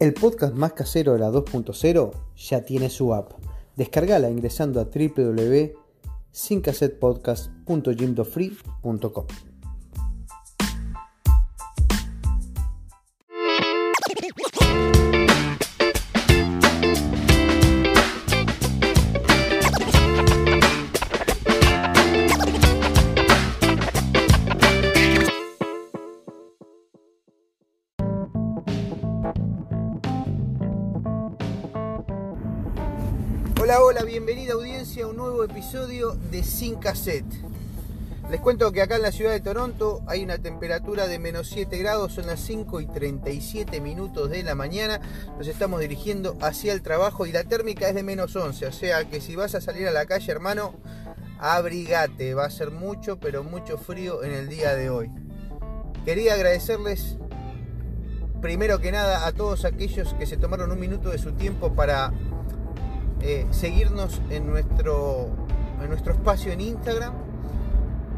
El podcast más casero de la 2.0 ya tiene su app. Descargala ingresando a www.sincassetpodcast.jimdofree.com. un nuevo episodio de Sin Cassette. Les cuento que acá en la ciudad de Toronto hay una temperatura de menos 7 grados, son las 5 y 37 minutos de la mañana. Nos estamos dirigiendo hacia el trabajo y la térmica es de menos 11, o sea que si vas a salir a la calle, hermano, abrigate, va a ser mucho, pero mucho frío en el día de hoy. Quería agradecerles primero que nada a todos aquellos que se tomaron un minuto de su tiempo para eh, seguirnos en nuestro, en nuestro espacio en Instagram.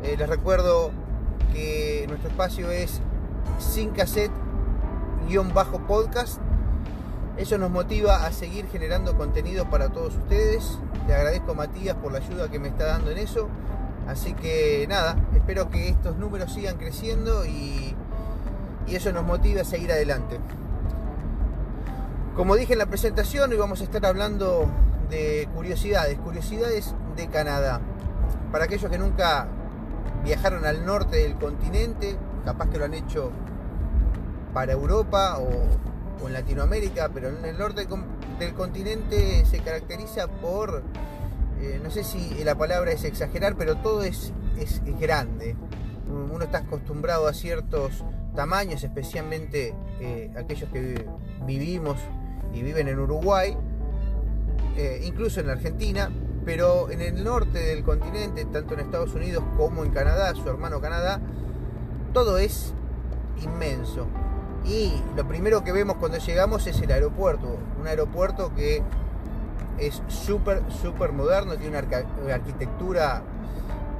Eh, les recuerdo que nuestro espacio es sin cassette-podcast. Eso nos motiva a seguir generando contenido para todos ustedes. Le agradezco Matías por la ayuda que me está dando en eso. Así que nada, espero que estos números sigan creciendo y, y eso nos motive a seguir adelante. Como dije en la presentación, hoy vamos a estar hablando de curiosidades, curiosidades de Canadá. Para aquellos que nunca viajaron al norte del continente, capaz que lo han hecho para Europa o, en Latinoamérica, pero en el norte del continente se caracteriza por, eh, no sé si la palabra es exagerar, pero todo es, es, es grande. Uno está acostumbrado a ciertos tamaños, especialmente eh, aquellos que vivimos y viven en Uruguay, eh, incluso en la Argentina, pero en el norte del continente, tanto en Estados Unidos como en Canadá, su hermano Canadá, todo es inmenso. Y lo primero que vemos cuando llegamos es el aeropuerto, un aeropuerto que es súper, súper moderno, tiene una arquitectura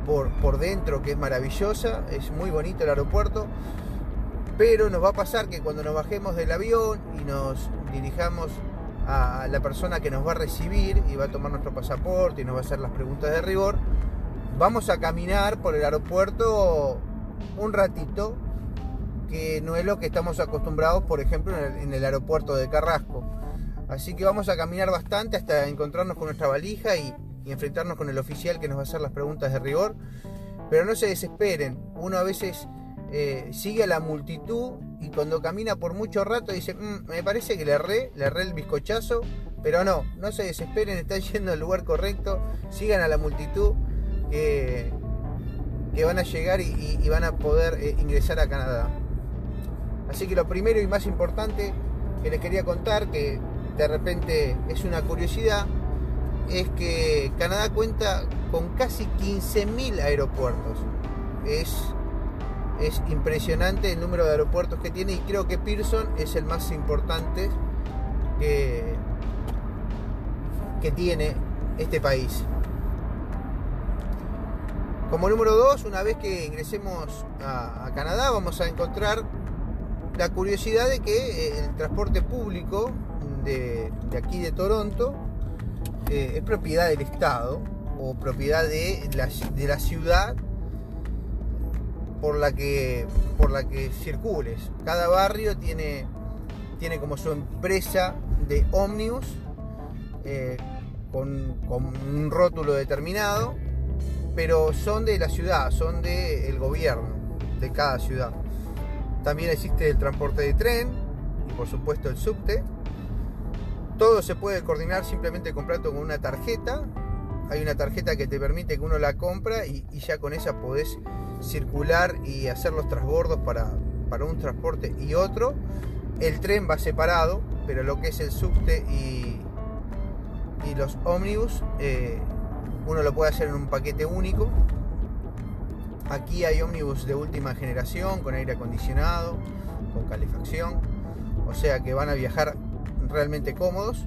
por, por dentro que es maravillosa, es muy bonito el aeropuerto, pero nos va a pasar que cuando nos bajemos del avión y nos dirijamos a la persona que nos va a recibir y va a tomar nuestro pasaporte y nos va a hacer las preguntas de rigor, vamos a caminar por el aeropuerto un ratito, que no es lo que estamos acostumbrados, por ejemplo, en el, aeropuerto de Carrasco. Así que vamos a caminar bastante hasta encontrarnos con nuestra valija y, y enfrentarnos con el oficial que nos va a hacer las preguntas de rigor. Pero no se desesperen, uno a veces eh, sigue a la multitud y cuando camina por mucho rato dice, mmm, me parece que le erré, le erré el bizcochazo, pero no, no se desesperen, están yendo al lugar correcto, sigan a la multitud que van a llegar y, y van a poder eh, ingresar a Canadá. Así que lo primero y más importante que les quería contar, que de repente es una curiosidad, es que Canadá cuenta con casi 15.000 aeropuertos. Es es impresionante el número de aeropuertos que tiene y creo que Pearson es el más importante que, que tiene este país. Como número dos, una vez que ingresemos a, Canadá, vamos a encontrar la curiosidad de que eh, el transporte público de, de aquí de Toronto eh, es propiedad del Estado o propiedad de la, de la ciudad por la que, por la que circules. Cada barrio tiene, tiene como su empresa de ómnibus eh, con, con, un rótulo determinado, pero son de la ciudad, son del el gobierno de cada ciudad. También existe el transporte de tren y por supuesto el subte. Todo se puede coordinar simplemente comprando con una tarjeta. Hay una tarjeta que te permite que uno la compra y, y ya con esa podés circular y hacer los transbordos para, para un transporte y otro. El tren va separado, pero lo que es el subte y, y los ómnibus, eh, uno lo puede hacer en un paquete único. Aquí hay ómnibus de última generación, con aire acondicionado, con calefacción, o sea que van a viajar realmente cómodos,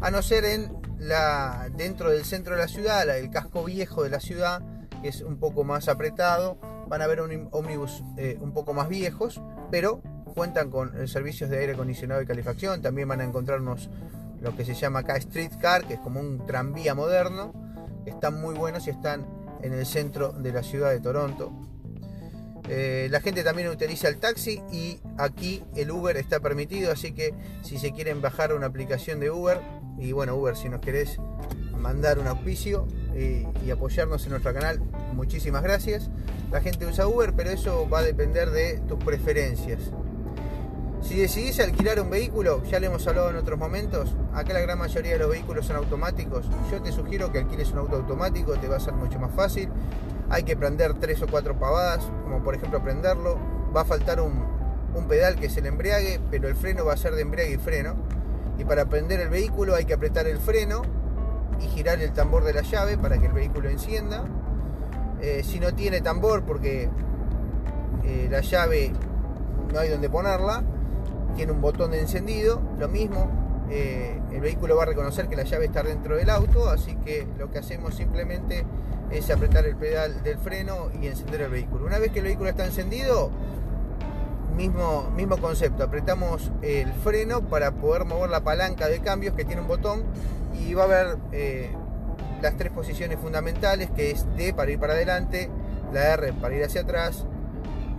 a no ser en la, dentro del centro de la ciudad, el casco viejo de la ciudad, que es un poco más apretado. Van a un ómnibus eh, un poco más viejos, pero cuentan con servicios de aire acondicionado y calefacción. También van a encontrarnos lo que se llama acá streetcar, que es como un tranvía moderno. Están muy buenos y están en el centro de la ciudad de Toronto. Eh, la gente también utiliza el taxi y aquí el Uber está permitido, así que si se quieren bajar una aplicación de Uber, y bueno, Uber, si nos querés mandar un auspicio y, y apoyarnos en nuestro canal, muchísimas gracias. La gente usa Uber, pero eso va a depender de tus preferencias. Si decidís alquilar un vehículo, ya le hemos hablado en otros momentos, acá la gran mayoría de los vehículos son automáticos. Yo te sugiero que alquiles un auto automático, te va a ser mucho más fácil. Hay que prender tres o cuatro pavadas, como por ejemplo prenderlo. Va a faltar un, un pedal que es el embriague, pero el freno va a ser de embriague y freno. Y para prender el vehículo hay que apretar el freno y girar el tambor de la llave para que el vehículo encienda. Eh, si no tiene tambor porque eh, la llave no hay donde ponerla, tiene un botón de encendido, lo mismo, eh, el vehículo va a reconocer que la llave está dentro del auto, así que lo que hacemos simplemente es apretar el pedal del freno y encender el vehículo. Una vez que el vehículo está encendido, mismo, mismo concepto, apretamos el freno para poder mover la palanca de cambios que tiene un botón y va a haber eh, las tres posiciones fundamentales que es D para ir para adelante, la R para ir hacia atrás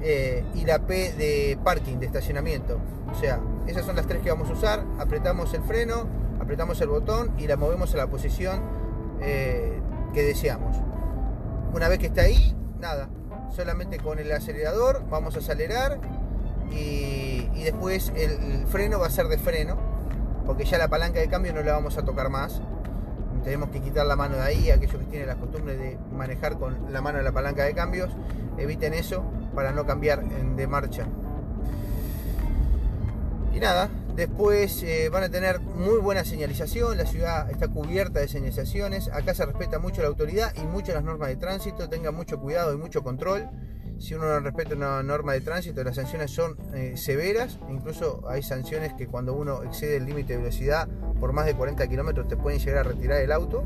eh, y la P de parking, de estacionamiento. O sea, esas son las tres que vamos a usar. Apretamos el freno, apretamos el botón y la movemos a la posición eh, que deseamos. Una vez que está ahí, nada, solamente con el acelerador vamos a acelerar y, después el, freno va a ser de freno, porque ya la palanca de cambio no la vamos a tocar más. Tenemos que quitar la mano de ahí, aquellos que tienen la costumbre de manejar con la mano de la palanca de cambios, eviten eso para no cambiar de marcha. Y nada, después eh, van a tener muy buena señalización, la ciudad está cubierta de señalizaciones, acá se respeta mucho la autoridad y mucho las normas de tránsito, tengan mucho cuidado y mucho control. Si uno no respeta una norma de tránsito, las sanciones son eh, severas, incluso hay sanciones que cuando uno excede el límite de velocidad por más de 40 kilómetros te pueden llegar a retirar el auto.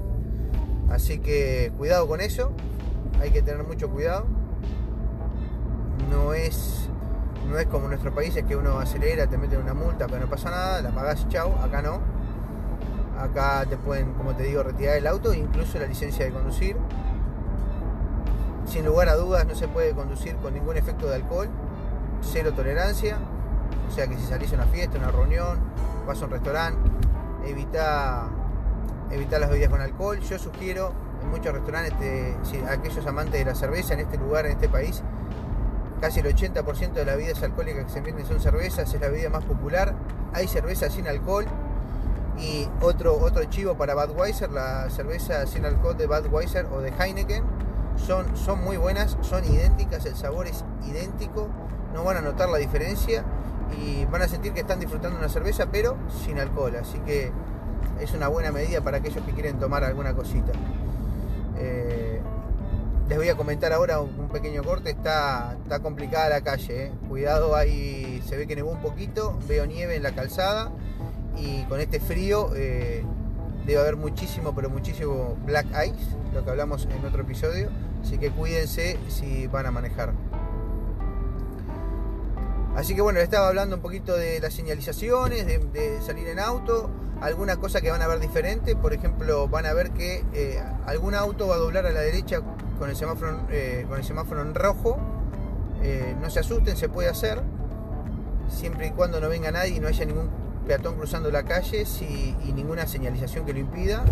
Así que cuidado con eso, hay que tener mucho cuidado. No es no es como en nuestros países que uno acelera, te meten una multa, pero no pasa nada, la pagás y chau. Acá no. Acá te pueden, como te digo, retirar el auto, incluso la licencia de conducir. Sin lugar a dudas, no se puede conducir con ningún efecto de alcohol. Cero tolerancia. O sea que si salís a una fiesta, una reunión, vas a un restaurante, evita, las bebidas con alcohol. Yo sugiero en muchos restaurantes, aquellos amantes de la cerveza en este lugar, en este país, Casi el 80% de las bebidas alcohólicas que se venden son cervezas, es la bebida más popular. Hay cerveza sin alcohol. Y otro, otro chivo para Budweiser, la cerveza sin alcohol de Budweiser o de Heineken. Son, son muy buenas, son idénticas, el sabor es idéntico, no van a notar la diferencia y van a sentir que están disfrutando una cerveza, pero sin alcohol. Así que es una buena medida para aquellos que quieren tomar alguna cosita. Eh, les voy a comentar ahora un pequeño corte, está, está complicada la calle, eh. cuidado ahí, se ve que nevó un poquito, veo nieve en la calzada y con este frío eh, debe haber muchísimo, pero muchísimo black ice, lo que hablamos en otro episodio, así que cuídense si van a manejar. Así que bueno, estaba hablando un poquito de las señalizaciones, de, salir en auto, alguna cosa que van a ver diferente, por ejemplo, van a ver que eh, algún auto va a doblar a la derecha con el semáforo, eh, con el semáforo en rojo. Eh, no se asusten, se puede hacer, siempre y cuando no venga nadie y no haya ningún peatón cruzando la calle y ninguna señalización que lo impida.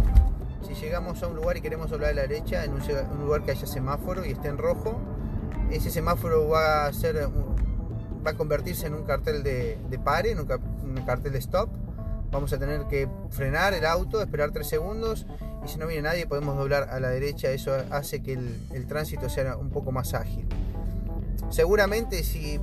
Si llegamos a un lugar y queremos doblar a la derecha, en un, lugar que haya semáforo y esté en rojo, ese semáforo va a ser va a convertirse en un cartel de, pare, en un, cartel de stop. Vamos a tener que frenar el auto, esperar tres segundos y si no viene nadie podemos doblar a la derecha, eso hace que el, tránsito sea un poco más ágil. Seguramente si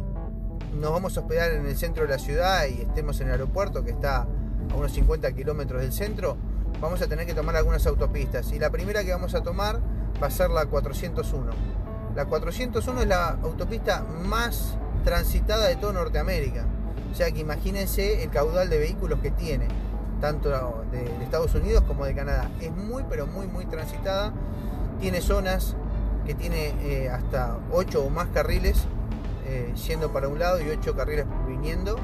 nos vamos a hospedar en el centro de la ciudad y estemos en el aeropuerto que está a unos 50 kilómetros del centro, vamos a tener que tomar algunas autopistas y la primera que vamos a tomar va a ser la 401. La 401 es la autopista más transitada de toda Norteamérica. O sea que imagínense el caudal de vehículos que tiene tanto de, Estados Unidos como de Canadá. Es muy, pero muy, muy transitada. Tiene zonas que tiene eh, hasta 8 o más carriles eh, yendo para un lado y 8 carriles viniendo,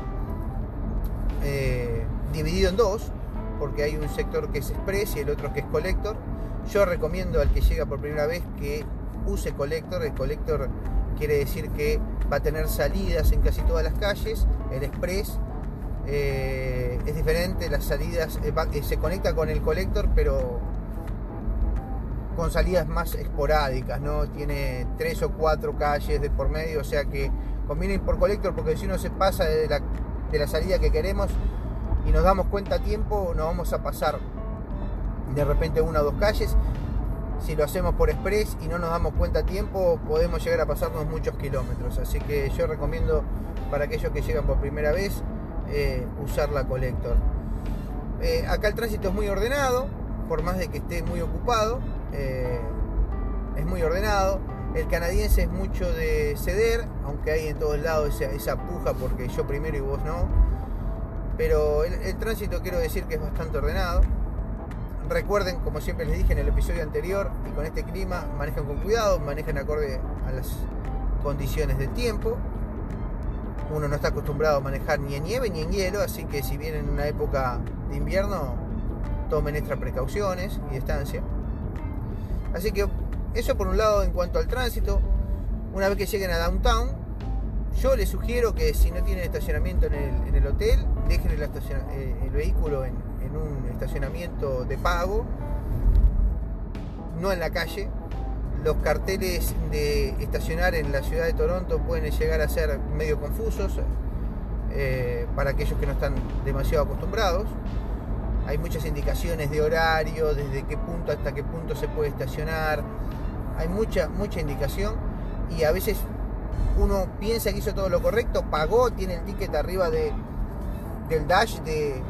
eh, dividido en dos, porque hay un sector que es express y el otro que es collector. Yo recomiendo al que llega por primera vez que use collector. El collector quiere decir que va a tener salidas en casi todas las calles. El express eh, es diferente, las salidas se conecta con el collector, pero con salidas más esporádicas, ¿no? Tiene tres o cuatro calles de por medio, o sea que conviene ir por colector porque si uno se pasa de la, de la salida que queremos y nos damos cuenta a tiempo, nos vamos a pasar de repente una o dos calles. Si lo hacemos por express y no nos damos cuenta a tiempo, podemos llegar a pasarnos muchos kilómetros. Así que yo recomiendo para aquellos que llegan por primera vez eh, usar la colector. Eh, acá el tránsito es muy ordenado, por más de que esté muy ocupado. Eh, es muy ordenado. El canadiense es mucho de ceder, aunque hay en todos lados esa, puja porque yo primero y vos no. Pero el, tránsito quiero decir que es bastante ordenado. Recuerden, como siempre les dije en el episodio anterior, y con este clima, manejen con cuidado, manejen acorde a las condiciones del tiempo. Uno no está acostumbrado a manejar ni en nieve ni en hielo, así que si vienen en una época de invierno, tomen extra precauciones y distancia. Así que eso por un lado en cuanto al tránsito. Una vez que lleguen a downtown, yo les sugiero que si no tienen estacionamiento en el, hotel, dejen el, eh, vehículo en, un estacionamiento de pago, no en la calle. Los carteles de estacionar en la ciudad de Toronto pueden llegar a ser medio confusos eh, para aquellos que no están demasiado acostumbrados hay muchas indicaciones de horario, desde qué punto hasta qué punto se puede estacionar. Hay mucha, mucha indicación y a veces uno piensa que hizo todo lo correcto, pagó, tiene el ticket arriba de, del dash de,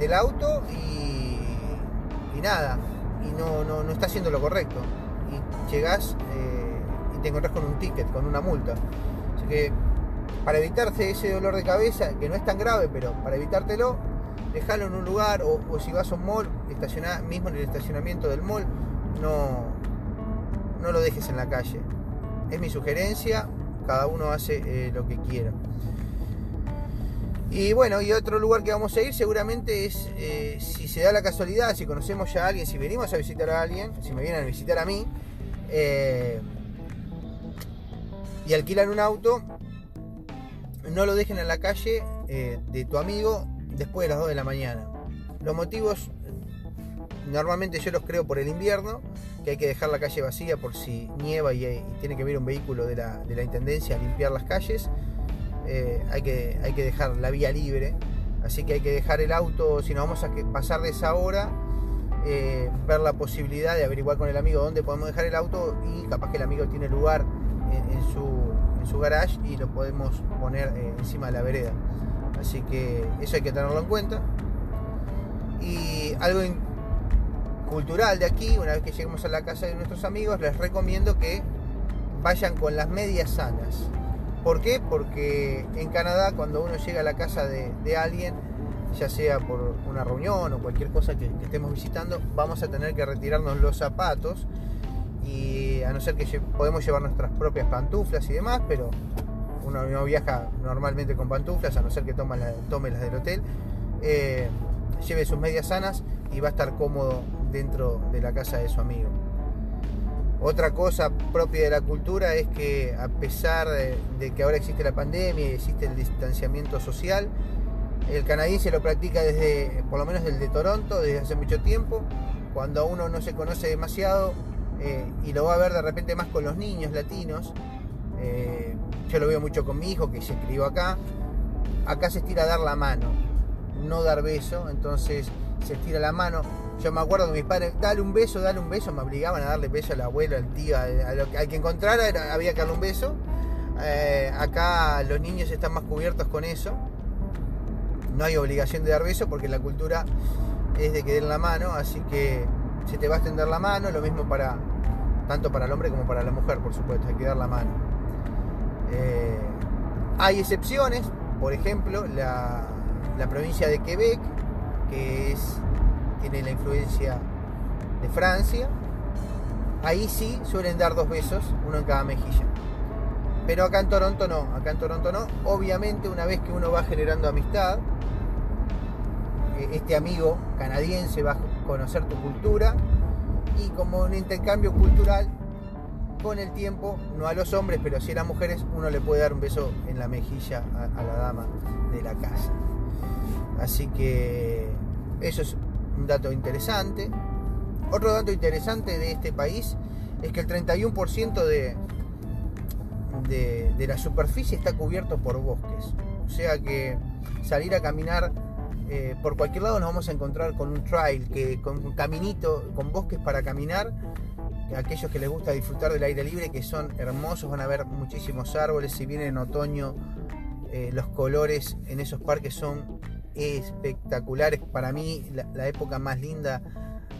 del auto y, nada, y no, no, está haciendo lo correcto. Y llegas eh, y te encontrás con un ticket, con una multa. Así que para evitarse ese dolor de cabeza, que no es tan grave, pero para evitártelo, Dejalo en un lugar o, si vas a un mall, mismo en el estacionamiento del mall, no, no lo dejes en la calle. Es mi sugerencia, cada uno hace eh, lo que quiera. Y bueno, y otro lugar que vamos a ir seguramente es, eh, si se da la casualidad, si conocemos ya a alguien, si venimos a visitar a alguien, si me vienen a visitar a mí, eh, y alquilan un auto, no lo dejen en la calle de tu amigo después de las 2 de la mañana. Los motivos normalmente yo los creo por el invierno, que hay que dejar la calle vacía por si nieva y, tiene que venir un vehículo de la, Intendencia a limpiar las calles. Eh, hay, que, hay que dejar la vía libre, así que hay que dejar el auto, si nos vamos a pasar de esa hora, eh, ver la posibilidad de averiguar con el amigo dónde podemos dejar el auto y capaz que el amigo tiene lugar en, su, en su garage y lo podemos poner eh, encima de la vereda. Así que eso hay que tenerlo en cuenta. Y algo cultural de aquí, una vez que lleguemos a la casa de nuestros amigos, les recomiendo que vayan con las medias sanas. ¿Por qué? Porque en Canadá cuando uno llega a la casa de, alguien, ya sea por una reunión o cualquier cosa que, estemos visitando, vamos a tener que retirarnos los zapatos y a no ser que podemos llevar nuestras propias pantuflas y demás, pero uno no viaja normalmente con pantuflas, a no ser que tome, las del hotel, eh, lleve sus medias sanas y va a estar cómodo dentro de la casa de su amigo. Otra cosa propia de la cultura es que a pesar de, que ahora existe la pandemia y existe el distanciamiento social, el canadiense lo practica desde, por lo menos desde Toronto, desde hace mucho tiempo, cuando uno no se conoce demasiado eh, y lo va a ver de repente más con los niños latinos, eh, yo lo veo mucho con mi hijo que se escribió acá. Acá se estira a dar la mano, no dar beso, entonces se estira la mano. Yo me acuerdo que mis padres, dale un beso, dale un beso, me obligaban a darle beso al abuelo, al tío, al que encontrara había que darle un beso. Eh, acá los niños están más cubiertos con eso. No hay obligación de dar beso porque la cultura es de que den la mano, así que se te va a extender la mano, lo mismo para tanto para el hombre como para la mujer, por supuesto, hay que dar la mano. Eh, hay excepciones, por ejemplo, la, provincia de Quebec, que es, tiene la influencia de Francia, ahí sí suelen dar dos besos, uno en cada mejilla. Pero acá en Toronto no, acá en Toronto no. Obviamente una vez que uno va generando amistad, eh, este amigo canadiense va a conocer tu cultura y como un intercambio cultural con el tiempo, no a los hombres, pero sí a las mujeres, uno le puede dar un beso en la mejilla a, la dama de la casa. Así que eso es un dato interesante. Otro dato interesante de este país es que el 31% de, de, la superficie está cubierto por bosques. O sea que salir a caminar eh, por cualquier lado nos vamos a encontrar con un trail, que, con un caminito, con bosques para caminar. Aquellos que les gusta disfrutar del aire libre, que son hermosos, van a ver muchísimos árboles. Si viene en otoño, eh, los colores en esos parques son espectaculares. Para mí, la, época más linda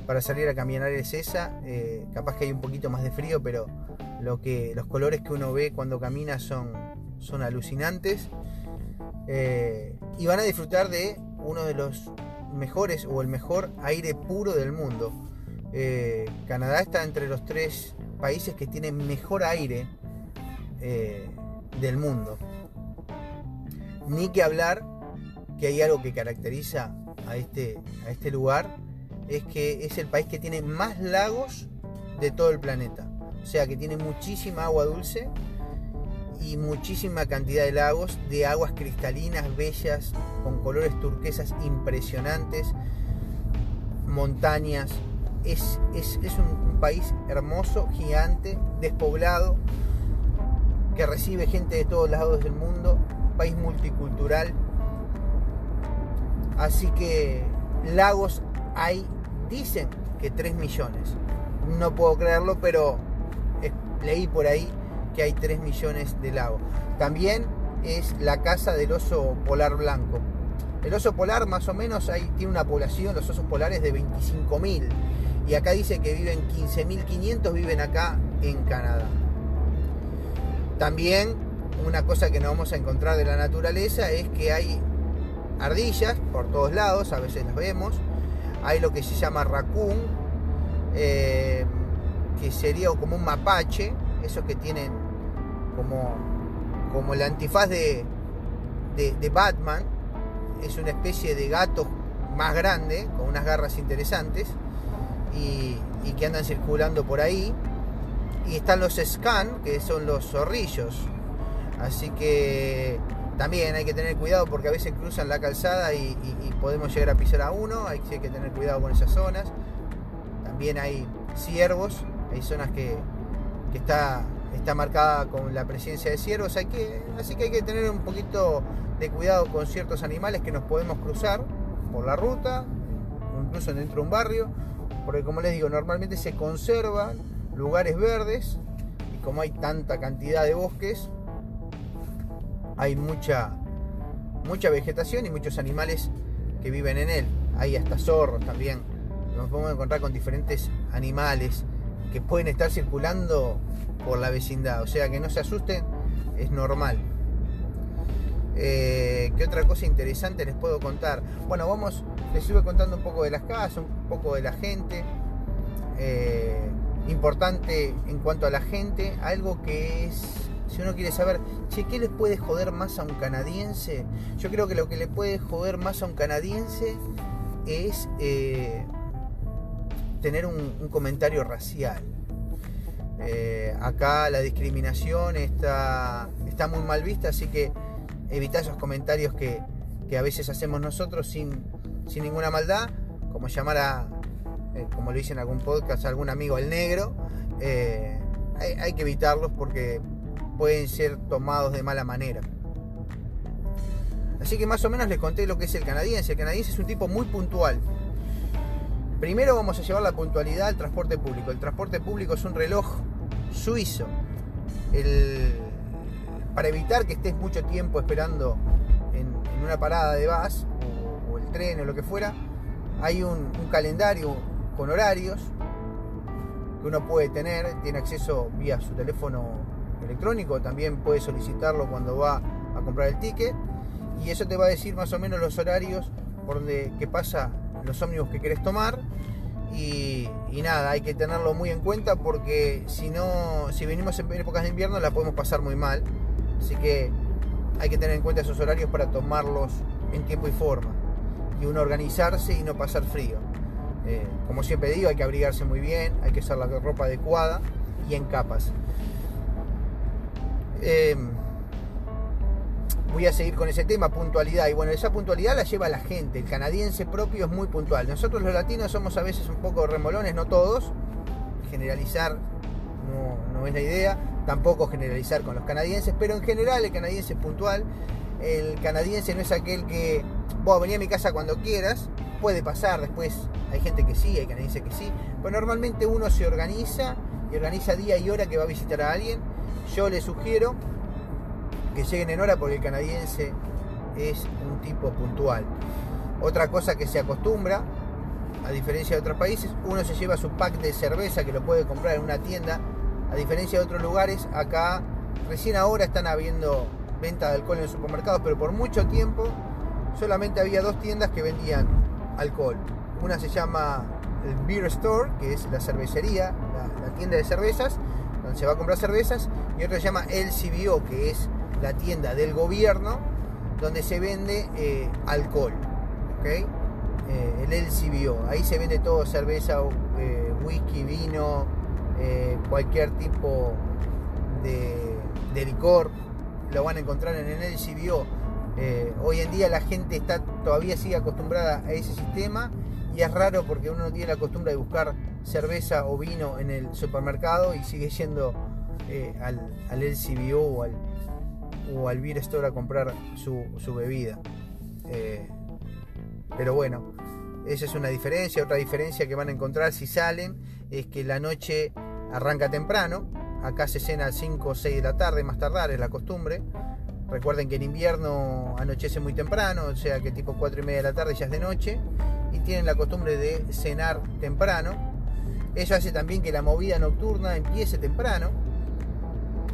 para salir a caminar es esa. Eh, capaz que hay un poquito más de frío, pero lo que, los colores que uno ve cuando camina son, son alucinantes. Eh, y van a disfrutar de uno de los mejores o el mejor aire puro del mundo. Eh, Canadá está entre los tres países que tienen mejor aire eh, del mundo. Ni que hablar que hay algo que caracteriza a este, a este lugar, es que es el país que tiene más lagos de todo el planeta. O sea que tiene muchísima agua dulce y muchísima cantidad de lagos, de aguas cristalinas, bellas, con colores turquesas impresionantes, montañas. Es, es, un, país hermoso, gigante, despoblado, que recibe gente de todos lados del mundo, un país multicultural. Así que lagos hay, dicen que 3 millones. No puedo creerlo, pero leí por ahí que hay 3 millones de lagos. También es la casa del oso polar blanco. El oso polar más o menos ahí tiene una población, los osos polares de 25.000. Y acá dice que viven 15.500, viven acá en Canadá. También una cosa que no vamos a encontrar de la naturaleza es que hay ardillas por todos lados, a veces las vemos. Hay lo que se llama raccoon, eh, que sería como un mapache, esos que tienen como, como el antifaz de, de, Batman, es una especie de gato más grande, con unas garras interesantes, y, que andan circulando por ahí. Y están los scan, que son los zorrillos. Así que también hay que tener cuidado porque a veces cruzan la calzada y, podemos llegar a pisar a uno, hay que tener cuidado con esas zonas. También hay ciervos hay zonas que, está, está marcada con la presencia de ciervos, hay que, así que hay que tener un poquito de cuidado con ciertos animales que nos podemos cruzar por la ruta, incluso dentro de un barrio, porque como les digo, normalmente se conservan lugares verdes y como hay tanta cantidad de bosques, hay mucha, mucha vegetación y muchos animales que viven en él. Hay hasta zorros también. Nos podemos encontrar con diferentes animales que pueden estar circulando por la vecindad. O sea, que no se asusten, es normal. Eh, ¿Qué otra cosa interesante les puedo contar? Bueno, vamos, les estuve contando un poco de las casas, un poco de la gente. Eh, importante en cuanto a la gente, algo que es, si uno quiere saber, che, ¿qué les puede joder más a un canadiense? Yo creo que lo que le puede joder más a un canadiense es eh, tener un, comentario racial. Acá la discriminación está, está muy mal vista, así que evita esos comentarios que, a veces hacemos nosotros sin, ninguna maldad, como llamar a, eh, como lo dice en algún podcast, algún amigo el negro. Eh, hay, hay que evitarlos porque pueden ser tomados de mala manera. Así que más o menos les conté lo que es el canadiense. El canadiense es un tipo muy puntual. Primero vamos a llevar la puntualidad al transporte público. El transporte público es un reloj suizo. Para evitar que estés mucho tiempo esperando en, una parada de bus o, el tren o lo que fuera, hay un, calendario con horarios que uno puede tener, tiene acceso vía su teléfono electrónico, también puede solicitarlo cuando va a comprar el ticket y eso te va a decir más o menos los horarios por donde que pasa los ómnibus que querés tomar Y, nada, hay que tenerlo muy en cuenta porque si no, si venimos en épocas de invierno la podemos pasar muy mal. Así que hay que tener en cuenta esos horarios para tomarlos en tiempo y forma. Y uno organizarse y no pasar frío. Eh, como siempre digo, hay que abrigarse muy bien, hay que usar la ropa adecuada y en capas. Eh, voy a seguir con ese tema, puntualidad. Y bueno, esa puntualidad la lleva la gente. El canadiense propio es muy puntual. Nosotros los latinos somos a veces un poco remolones, no todos. Generalizar no, no es la idea. Tampoco generalizar con los canadienses, pero en general el canadiense es puntual. El canadiense no es aquel que, vos venía a mi casa cuando quieras. Puede pasar, después hay gente que sí, hay canadienses que sí. Pero normalmente uno se organiza y organiza día y hora que va a visitar a alguien. Yo le sugiero que lleguen en hora porque el canadiense es un tipo puntual. Otra cosa que se acostumbra, a diferencia de otros países, uno se lleva su pack de cerveza que lo puede comprar en una tienda. A diferencia de otros lugares, acá recién ahora están habiendo venta de alcohol en los supermercados, pero por mucho tiempo solamente había dos tiendas que vendían alcohol. Una se llama el Beer Store, que es la cervecería, la, tienda de cervezas, donde se va a comprar cervezas, y otra se llama el CBO, que es la tienda del gobierno donde se vende eh, alcohol. ¿okay? Eh, el LCBO. Ahí se vende todo, cerveza, eh, whisky, vino, cualquier tipo de, licor. Lo van a encontrar en el LCBO. hoy en día la gente está todavía sigue acostumbrada a ese sistema y es raro porque uno no tiene la costumbre de buscar cerveza o vino en el supermercado y sigue yendo al, al LCBO o al, o al Beer Store a comprar su, bebida. Eh, pero bueno, esa es una diferencia. Otra diferencia que van a encontrar si salen es que la noche arranca temprano. Acá se cena a 5 o 6 de la tarde, más tardar, es la costumbre. Recuerden que en invierno anochece muy temprano, o sea que tipo 4 y media de la tarde ya es de noche. Y tienen la costumbre de cenar temprano. Eso hace también que la movida nocturna empiece temprano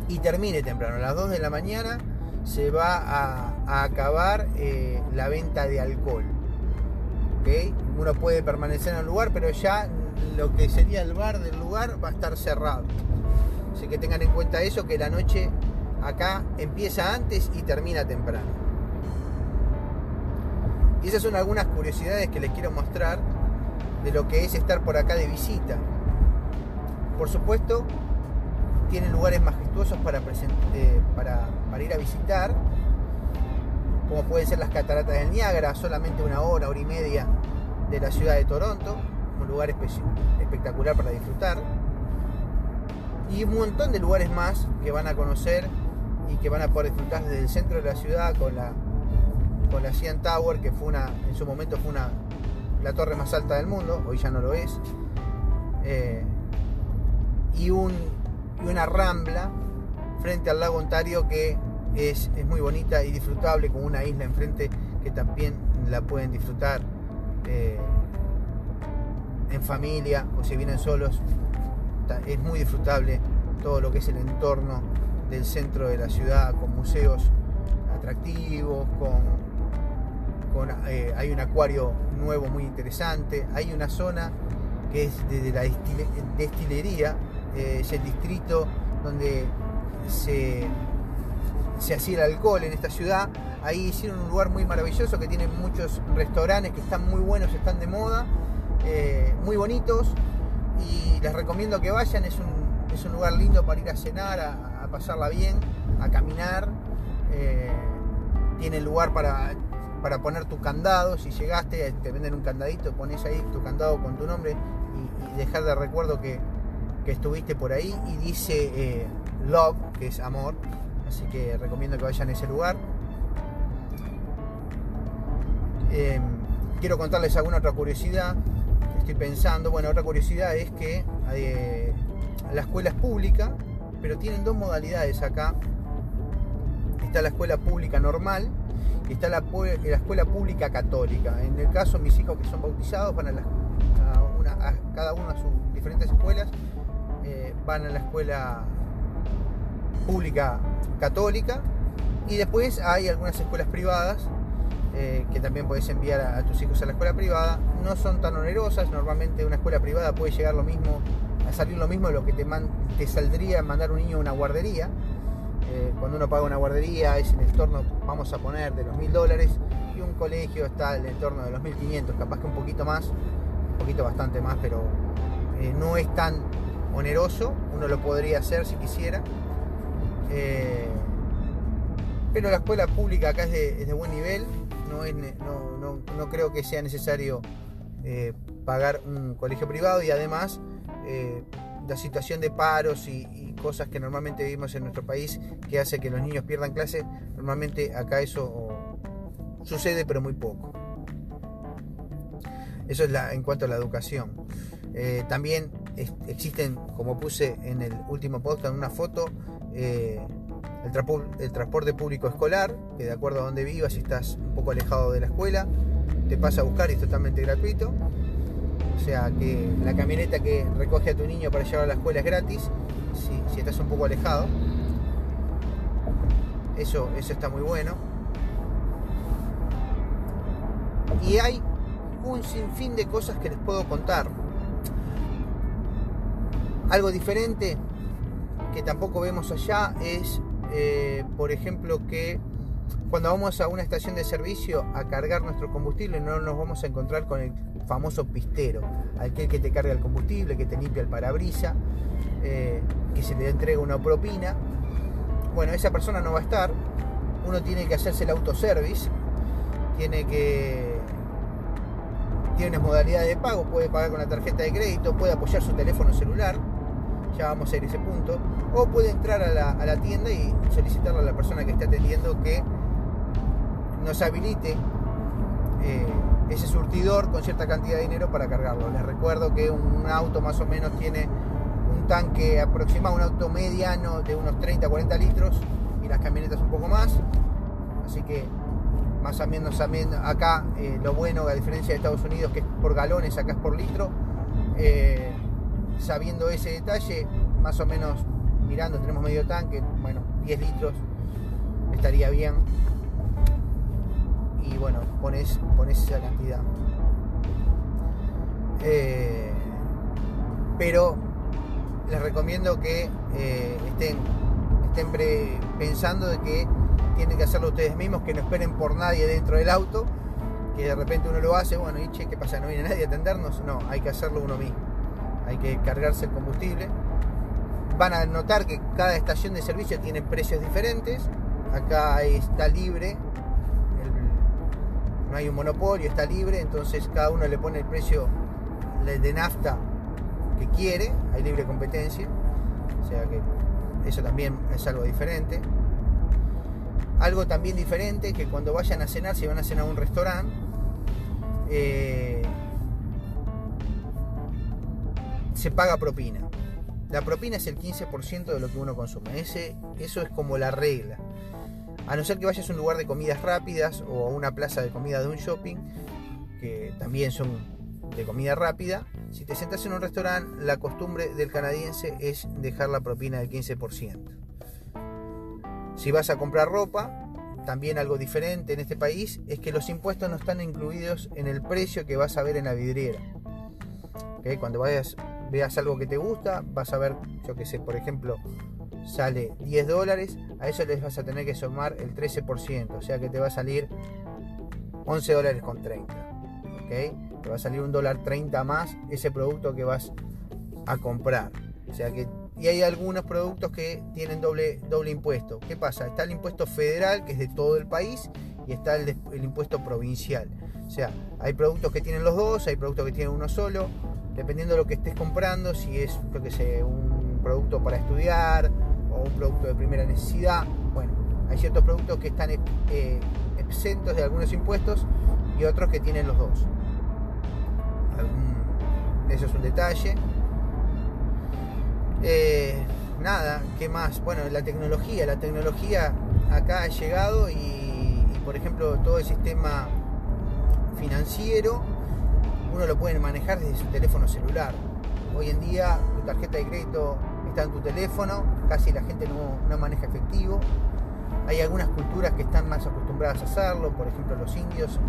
y termine temprano. A las 2 de la mañana se va a, acabar eh, la venta de alcohol. ¿Okay? Uno puede permanecer en el lugar, pero ya lo que sería el bar del lugar va a estar cerrado. Así que tengan en cuenta eso, que la noche acá empieza antes y termina temprano. Y esas son algunas curiosidades que les quiero mostrar de lo que es estar por acá de visita. Por supuesto, tiene lugares majestuosos para, eh, para, para, ir a visitar, como pueden ser las cataratas del Niágara, solamente una hora, hora y media de la ciudad de Toronto, un lugar espectacular para disfrutar, y un montón de lugares más que van a conocer y que van a poder disfrutar desde el centro de la ciudad con la, con la CN Tower, que fue una, en su momento fue una, la torre más alta del mundo, hoy ya no lo es. Eh, y un y una rambla frente al lago Ontario que es, muy bonita y disfrutable con una isla enfrente que también la pueden disfrutar eh, en familia o si vienen solos. Es muy disfrutable todo lo que es el entorno del centro de la ciudad con museos atractivos, con, eh, hay un acuario nuevo muy interesante, hay una zona que es de la destilería eh, es el distrito donde se, se hacía el alcohol en esta ciudad. Ahí hicieron un lugar muy maravilloso que tiene muchos restaurantes que están muy buenos, están de moda, eh, muy bonitos y les recomiendo que vayan. Es un, es un lugar lindo para ir a cenar, a, pasarla bien, a caminar. Eh, tiene lugar para, para poner tu candado. Si llegaste, te venden un candadito, pones ahí tu candado con tu nombre y dejar de recuerdo que, estuviste por ahí y dice eh, love, que es amor. Así que recomiendo que vayan a ese lugar. Em, quiero contarles alguna otra curiosidad. Estoy pensando, bueno, otra curiosidad es que eh, la escuela es pública, pero tienen dos modalidades acá. Está la escuela pública normal y está la, la escuela pública católica. En el caso, mis hijos que son bautizados van a, una, a cada una a sus diferentes escuelas eh, van a la escuela pública católica y después hay algunas escuelas privadas eh, que también puedes enviar a, tus hijos a la escuela privada. No son tan onerosas, normalmente una escuela privada puede llegar lo mismo, a salir lo mismo de lo que te, te saldría mandar un niño a una guardería. Eh, cuando uno paga una guardería es en el torno, vamos a poner, de los mil dólares y un colegio está en el torno de los 1500, capaz que un poquito más, un poquito bastante más, pero eh, no es tan oneroso, uno lo podría hacer si quisiera. pero la escuela pública acá es de buen nivel, no, creo que sea necesario eh, pagar un colegio privado y además eh, la situación de paros y, cosas que normalmente vivimos en nuestro país que hace que los niños pierdan clases, normalmente acá eso sucede pero muy poco. Eso es en cuanto a la educación. Eh, también existen, como puse en el último en una foto, el, transporte público escolar, que de acuerdo a donde vivas, si estás un poco alejado de la escuela, te pasa a buscar y es totalmente gratuito. O sea que la camioneta que recoge a tu niño para llevar a la escuela es gratis, si, estás un poco alejado. Eso, eso está muy bueno. Y hay un sinfín de cosas que les puedo contar. Algo diferente que tampoco vemos allá es eh, por ejemplo, que cuando vamos a una estación de servicio a cargar nuestro combustible no nos vamos a encontrar con el famoso pistero, aquel que te carga el combustible, que te limpia el parabrisa, eh, que se le entrega una propina. Bueno, esa persona no va a estar, uno tiene que hacerse el autoservice, tiene que... Tiene unas modalidades de pago, puede pagar con la tarjeta de crédito, puede apoyar su teléfono celular, ya vamos a ir a ese punto, o puede entrar a la, tienda y solicitarle a la persona que esté atendiendo que nos habilite eh, ese surtidor con cierta cantidad de dinero para cargarlo. Les recuerdo que un, auto más o menos tiene un tanque aproximado, un auto mediano de unos 30-40 litros y las camionetas un poco más. Así que más o menos acá eh, lo bueno, a diferencia de Estados Unidos, que es por galones, acá es por litro. Eh, sabiendo ese detalle, más o menos mirando, tenemos medio tanque, bueno, 10 litros estaría bien. Y bueno, pones, pones esa cantidad. Eh, pero les recomiendo que eh, estén, estén pensando de que tienen que hacerlo ustedes mismos, que no esperen por nadie dentro del auto, que de repente uno lo hace, bueno, y che, ¿qué pasa? ¿No viene nadie a atendernos? No, hay que hacerlo uno mismo hay que cargarse el combustible. Van a notar que cada estación de servicio tiene precios diferentes. Acá está libre, no hay un monopolio, está libre, entonces cada uno le pone el precio de nafta que quiere, hay libre competencia, o sea que eso también es algo diferente. Algo también diferente que cuando vayan a cenar, si van a cenar a un restaurante, eh, se paga propina. La propina es el 15% de lo que uno consume. Ese, eso es como la regla. A no ser que vayas a un lugar de comidas rápidas o a una plaza de comida de un shopping, que también son de comida rápida, si te sentas en un restaurante, la costumbre del canadiense es dejar la propina del 15%. Si vas a comprar ropa, también algo diferente en este país es que los impuestos no están incluidos en el precio que vas a ver en la vidriera. Cuando vayas veas algo que te gusta, vas a ver, yo que sé, por ejemplo, sale 10 dólares, a eso les vas a tener que sumar el 13%, o sea que te va a salir 11 dólares con 30. ¿ok? Te va a salir un dólar 30 más ese producto que vas a comprar. O sea que, y hay algunos productos que tienen doble, doble impuesto. ¿Qué pasa? Está el impuesto federal, que es de todo el país, y está el, el impuesto provincial. O sea, hay productos que tienen los dos, hay productos que tienen uno solo dependiendo de lo que estés comprando, si es, yo que sé, un producto para estudiar o un producto de primera necesidad. Bueno, hay ciertos productos que están eh, exentos de algunos impuestos y otros que tienen los dos. eso es un detalle. Eh, nada, ¿qué más? Bueno, la tecnología. La tecnología acá ha llegado y por ejemplo, todo el sistema financiero uno lo puede manejar desde su teléfono celular. Hoy en día tu tarjeta de crédito está en tu teléfono, casi la gente no, maneja efectivo. Hay algunas culturas que están más acostumbradas a hacerlo, por ejemplo los indios,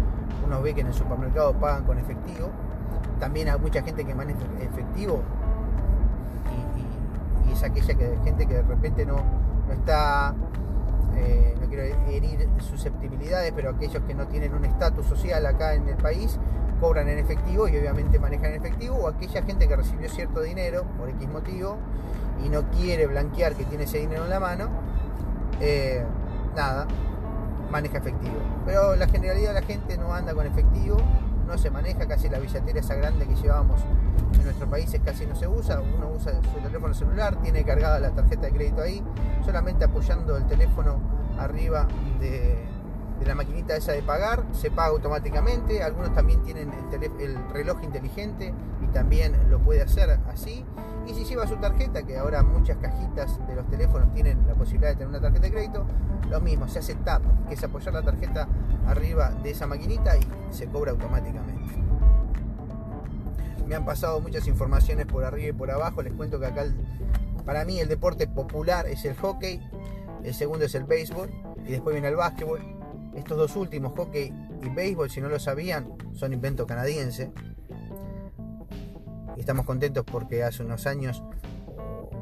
uno ve que en el supermercado pagan con efectivo. También hay mucha gente que maneja efectivo y, es aquella que, gente que de repente no, no está eh, no quiero herir susceptibilidades, pero aquellos que no tienen un estatus social acá en el país cobran en efectivo y obviamente manejan en efectivo, o aquella gente que recibió cierto dinero por X motivo y no quiere blanquear que tiene ese dinero en la mano, eh, nada, maneja efectivo. Pero la generalidad de la gente no anda con efectivo, no se maneja, casi la billetera esa grande que llevábamos en nuestros países casi no se usa, uno usa su teléfono celular, tiene cargada la tarjeta de crédito ahí, solamente apoyando el teléfono arriba de, la maquinita esa de pagar, se paga automáticamente, algunos también tienen el, reloj inteligente y también lo puede hacer así. Y si lleva su tarjeta, que ahora muchas cajitas de los teléfonos tienen la posibilidad de tener una tarjeta de crédito, lo mismo, se hace tap, que es apoyar la tarjeta arriba de esa maquinita y se cobra automáticamente. Me han pasado muchas informaciones por arriba y por abajo, les cuento que acá para mí el deporte popular es el hockey, el segundo es el béisbol y después viene el básquetbol. Estos dos últimos, hockey y béisbol, si no lo sabían, son invento canadiense. Y estamos contentos porque hace unos años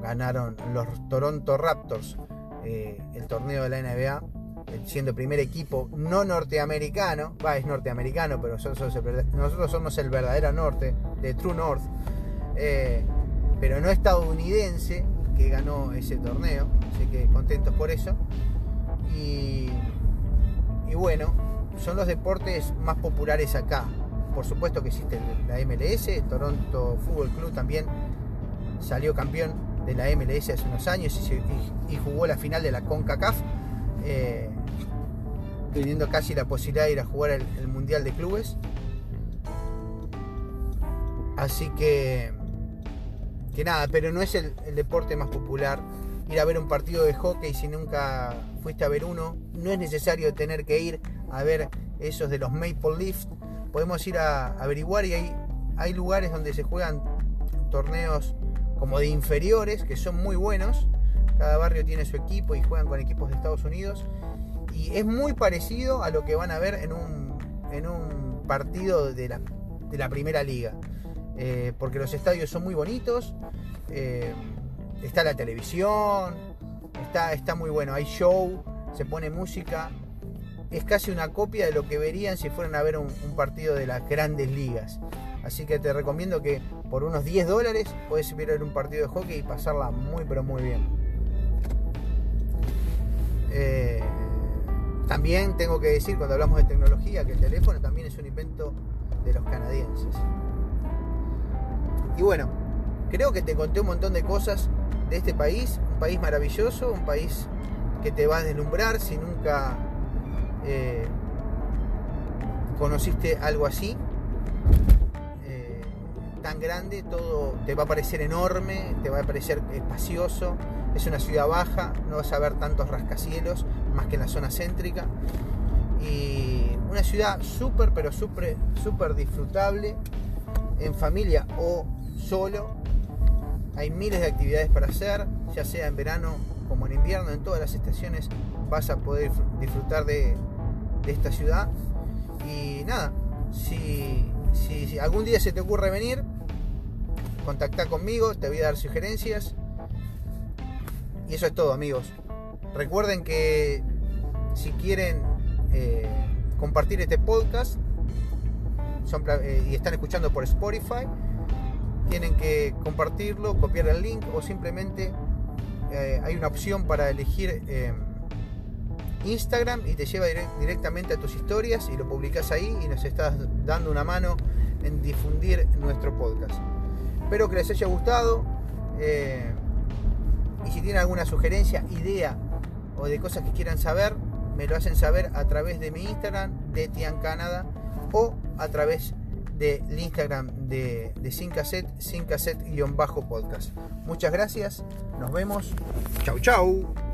ganaron los Toronto Raptors eh, el torneo de la NBA, eh, siendo primer equipo no norteamericano, va, es norteamericano, pero nosotros, somos el verdadero norte, de True North, eh, pero no estadounidense, que ganó ese torneo, así que contentos por eso. Y, y bueno, son los deportes más populares acá. Por supuesto que existe la MLS, Toronto Football Club también salió campeón de la MLS hace unos años y, jugó la final de la CONCACAF, eh, teniendo casi la posibilidad de ir a jugar el Mundial de Clubes. Así que que nada, pero no es el, deporte más popular. Ir a ver un partido de hockey si nunca fuiste a ver uno, no es necesario tener que ir a ver esos de los Maple Leafs. Podemos ir a, averiguar y hay, hay lugares donde se juegan torneos como de inferiores que son muy buenos. Cada barrio tiene su equipo y juegan con equipos de Estados Unidos. Y es muy parecido a lo que van a ver en un, en un partido de la, de la primera liga. Eh, porque los estadios son muy bonitos, eh, está la televisión, está, está muy bueno, hay show, se pone música, es casi una copia de lo que verían si fueran a ver un, partido de las grandes ligas. Así que te recomiendo que por unos 10 dólares puedes ver un partido de hockey y pasarla muy pero muy bien. Eh, también tengo que decir cuando hablamos de tecnología que el teléfono también es un invento de los canadienses. Y bueno, creo que te conté un montón de cosas de este país, un país maravilloso, un país que te va a deslumbrar si nunca eh, conociste algo así. Eh, tan grande, todo te va a parecer enorme, te va a parecer espacioso. Es una ciudad baja, no vas a ver tantos rascacielos más que en la zona céntrica. Y una ciudad súper, pero súper, súper disfrutable en familia o solo. Hay miles de actividades para hacer, ya sea en verano como en invierno, en todas las estaciones vas a poder disfrutar de, esta ciudad. Y nada, si, algún día se te ocurre venir, contacta conmigo, te voy a dar sugerencias. Y eso es todo amigos. Recuerden que si quieren eh, compartir este podcast eh, y están escuchando por Spotify, tienen que compartirlo, copiar el link o simplemente eh, hay una opción para elegir eh, Instagram y te lleva directamente a tus historias y lo publicas ahí y nos estás dando una mano en difundir nuestro podcast. Espero que les haya gustado eh, y si tienen alguna sugerencia, idea o de cosas que quieran saber, me lo hacen saber a través de mi Instagram de Tian Canada o a través de del Instagram de, de Sin Cassette, Sin Cassette-podcast. Muchas gracias, nos vemos. Chau, chau.